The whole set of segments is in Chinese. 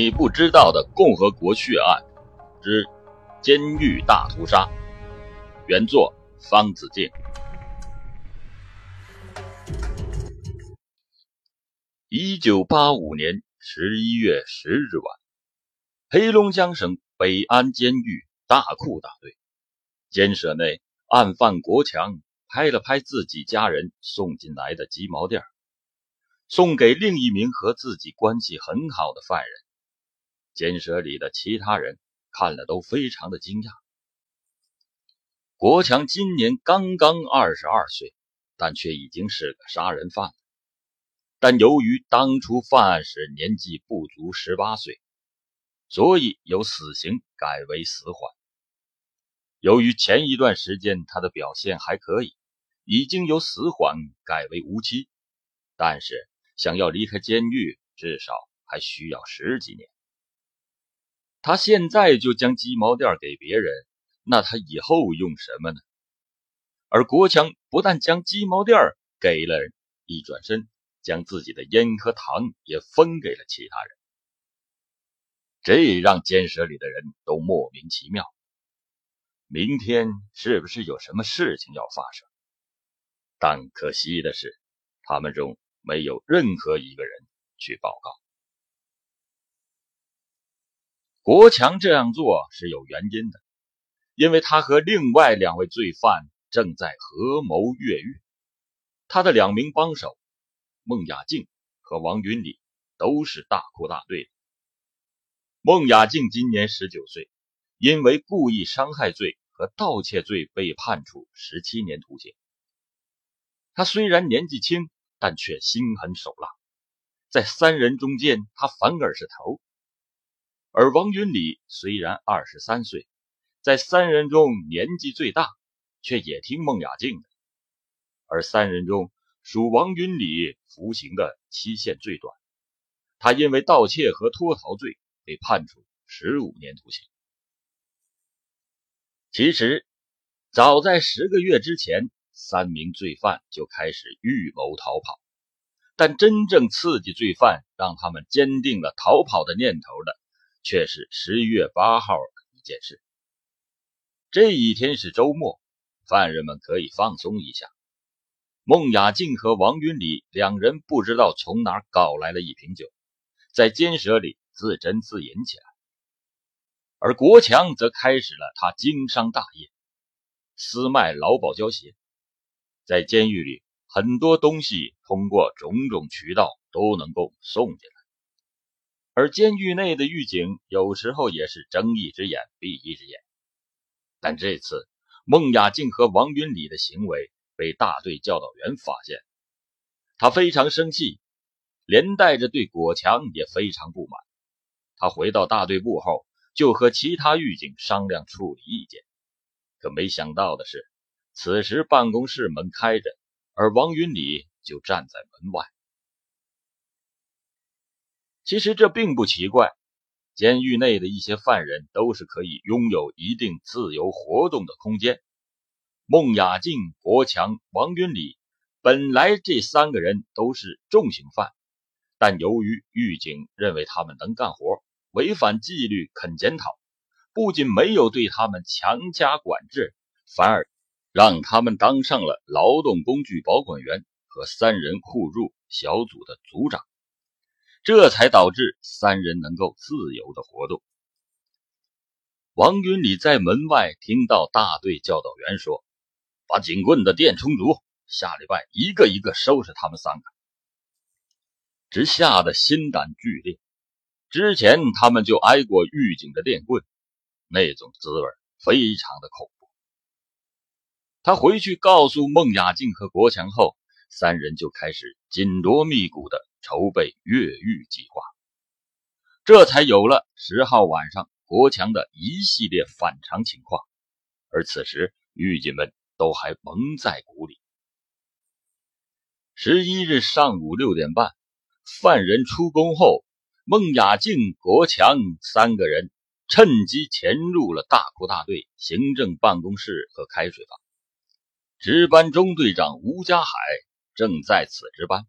你不知道的共和国血案之监狱大屠杀，原作方子敬。一九八五年十一月十日晚，黑龙江省北安监狱大库大队监舍内，案犯国强拍了拍自己家人送进来的鸡毛垫送给另一名和自己关系很好的犯人。监舍里的其他人看了都非常的惊讶。国强今年刚刚二十二岁，但却已经是个杀人犯了。但由于当初犯案时年纪不足十八岁，所以由死刑改为死缓。由于前一段时间他的表现还可以，已经由死缓改为无期，但是想要离开监狱，至少还需要十几年。他现在就将鸡毛垫给别人，那他以后用什么呢？而国强不但将鸡毛垫给了人，一转身将自己的烟和糖也分给了其他人，这让监舍里的人都莫名其妙。明天是不是有什么事情要发生？但可惜的是，他们中没有任何一个人去报告。国强这样做是有原因的，因为他和另外两位罪犯正在合谋越狱。他的两名帮手孟雅静和王云礼都是大库大队的。孟雅静今年十九岁，因为故意伤害罪和盗窃罪被判处十七年徒刑。他虽然年纪轻，但却心狠手辣，在三人中间，他反而是头。而王云礼虽然二十三岁，在三人中年纪最大，却也听孟雅静的。而三人中，属王云礼服刑的期限最短，他因为盗窃和脱逃罪被判处十五年徒刑。其实，早在十个月之前，三名罪犯就开始预谋逃跑，但真正刺激罪犯，让他们坚定了逃跑的念头的。却是十一月八号的一件事。这一天是周末，犯人们可以放松一下。孟雅静和王云礼两人不知道从哪搞来了一瓶酒，在监舍里自斟自饮起来。而国强则开始了他经商大业，私卖劳保胶鞋。在监狱里，很多东西通过种种渠道都能够送进来。而监狱内的狱警有时候也是睁一只眼闭一只眼，但这次孟雅静和王云礼的行为被大队教导员发现，他非常生气，连带着对果强也非常不满。他回到大队部后，就和其他狱警商量处理意见，可没想到的是，此时办公室门开着，而王云礼就站在门外。其实这并不奇怪，监狱内的一些犯人都是可以拥有一定自由活动的空间。孟雅静、国强、王云礼本来这三个人都是重刑犯，但由于狱警认为他们能干活，违反纪律肯检讨，不仅没有对他们强加管制，反而让他们当上了劳动工具保管员和三人互助小组的组长。这才导致三人能够自由的活动。王云礼在门外听到大队教导员说：“把警棍的电充足，下礼拜一个一个收拾他们三个。”直吓得心胆俱裂。之前他们就挨过狱警的电棍，那种滋味非常的恐怖。他回去告诉孟雅静和国强后，三人就开始紧锣密鼓的。筹备越狱计划，这才有了十号晚上国强的一系列反常情况。而此时，狱警们都还蒙在鼓里。十一日上午六点半，犯人出宫后，孟雅静、国强三个人趁机潜入了大库大队行政办公室和开水房。值班中队长吴家海正在此值班。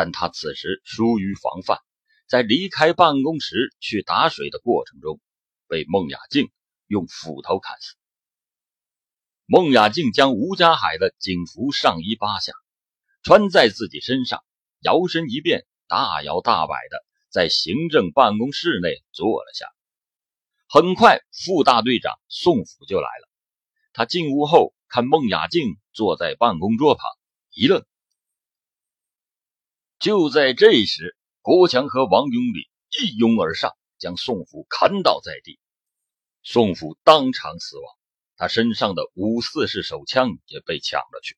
但他此时疏于防范，在离开办公室去打水的过程中，被孟雅静用斧头砍死。孟雅静将吴家海的警服上衣扒下，穿在自己身上，摇身一变，大摇大摆的在行政办公室内坐了下。很快，副大队长宋府就来了。他进屋后，看孟雅静坐在办公桌旁，一愣。就在这时，郭强和王永礼一拥而上，将宋府砍倒在地，宋府当场死亡。他身上的五四式手枪也被抢了去。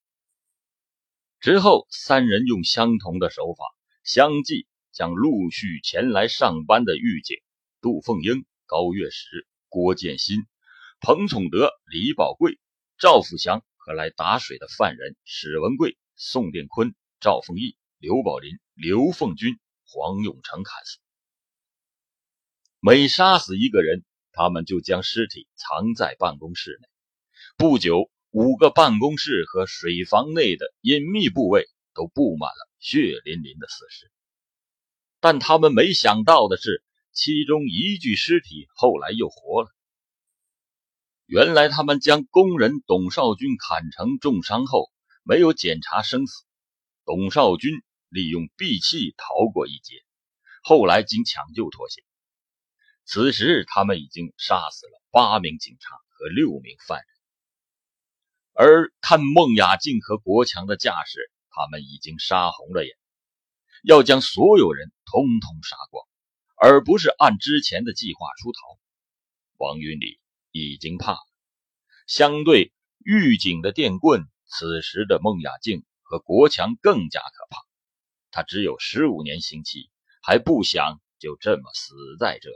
之后，三人用相同的手法相继将陆续前来上班的狱警杜凤英、高月石、郭建新、彭崇德、李宝贵、赵富祥和来打水的犯人史文贵、宋殿坤、赵凤义、刘宝林、刘凤军、黄永成砍死。每杀死一个人，他们就将尸体藏在办公室内。不久，五个办公室和水房内的隐秘部位都布满了血淋淋的死尸。但他们没想到的是，其中一具尸体后来又活了。原来，他们将工人董少军砍成重伤后，没有检查生死。董少军利用闭气逃过一劫，后来经抢救脱险。此时，他们已经杀死了八名警察和六名犯人。而看孟雅静和国强的架势，他们已经杀红了眼，要将所有人通通杀光，而不是按之前的计划出逃。王云礼已经怕了。相对狱警的电棍，此时的孟雅静和国强更加可怕。他只有十五年刑期，还不想就这么死在这。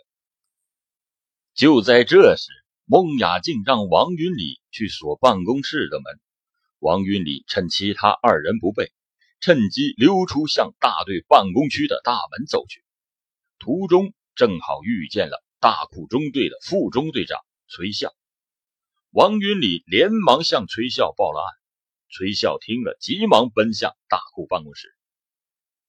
就在这时。孟雅静让王云礼去锁办公室的门，王云礼趁其他二人不备，趁机溜出向大队办公区的大门走去。途中正好遇见了大库中队的副中队长崔笑，王云礼连忙向崔笑报了案。崔笑听了，急忙奔向大库办公室。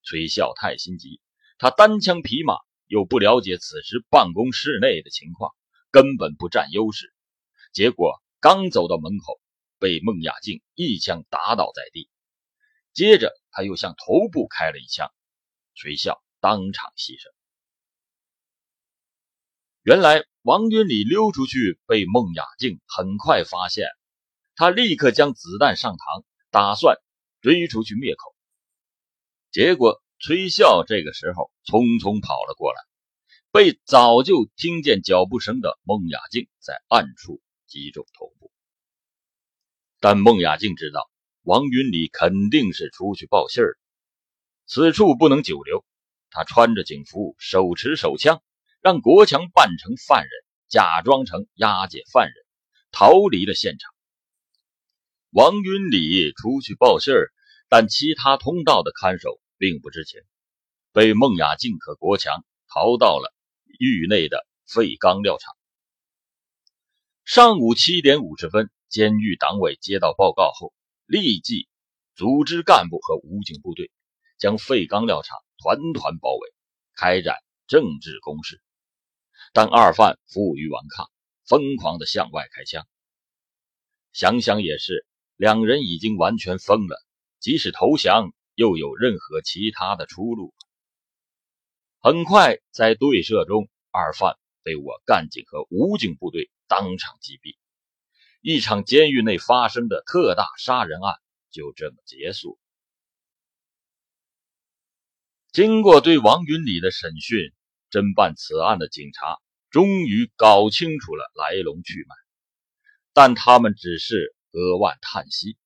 崔笑太心急，他单枪匹马，又不了解此时办公室内的情况。根本不占优势，结果刚走到门口，被孟雅静一枪打倒在地。接着他又向头部开了一枪，崔笑当场牺牲。原来王云礼溜出去被孟雅静很快发现，他立刻将子弹上膛，打算追出去灭口。结果崔笑这个时候匆匆跑了过来。被早就听见脚步声的孟雅静在暗处击中头部，但孟雅静知道王云礼肯定是出去报信儿，此处不能久留。他穿着警服，手持手枪，让国强扮成犯人，假装成押解犯人，逃离了现场。王云礼出去报信儿，但其他通道的看守并不知情，被孟雅静和国强逃到了。狱内的废钢料厂。上午七点五十分，监狱党委接到报告后，立即组织干部和武警部队，将废钢料厂团团包围，开展政治攻势。但二犯负隅顽抗，疯狂的向外开枪。想想也是，两人已经完全疯了，即使投降，又有任何其他的出路？很快，在对射中，二犯被我干警和武警部队当场击毙，一场监狱内发生的特大杀人案就这么结束。经过对王云礼的审讯，侦办此案的警察终于搞清楚了来龙去脉，但他们只是扼腕叹息。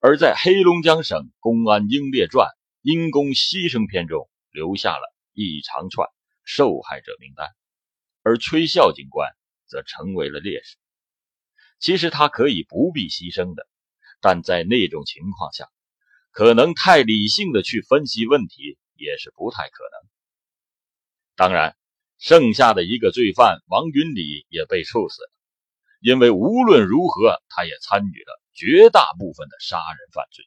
而在黑龙江省公安英烈传《因公牺牲篇》中留下了。一长串受害者名单，而崔笑警官则成为了烈士。其实他可以不必牺牲的，但在那种情况下，可能太理性的去分析问题也是不太可能。当然，剩下的一个罪犯王云礼也被处死了，因为无论如何，他也参与了绝大部分的杀人犯罪。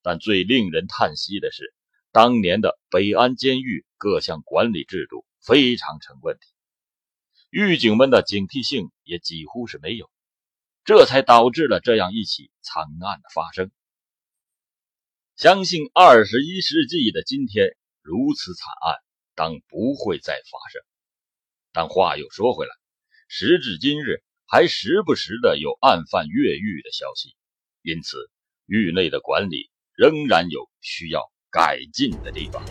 但最令人叹息的是。当年的北安监狱各项管理制度非常成问题，狱警们的警惕性也几乎是没有，这才导致了这样一起惨案的发生。相信二十一世纪的今天，如此惨案当不会再发生。但话又说回来，时至今日，还时不时的有案犯越狱的消息，因此狱内的管理仍然有需要改进的地方。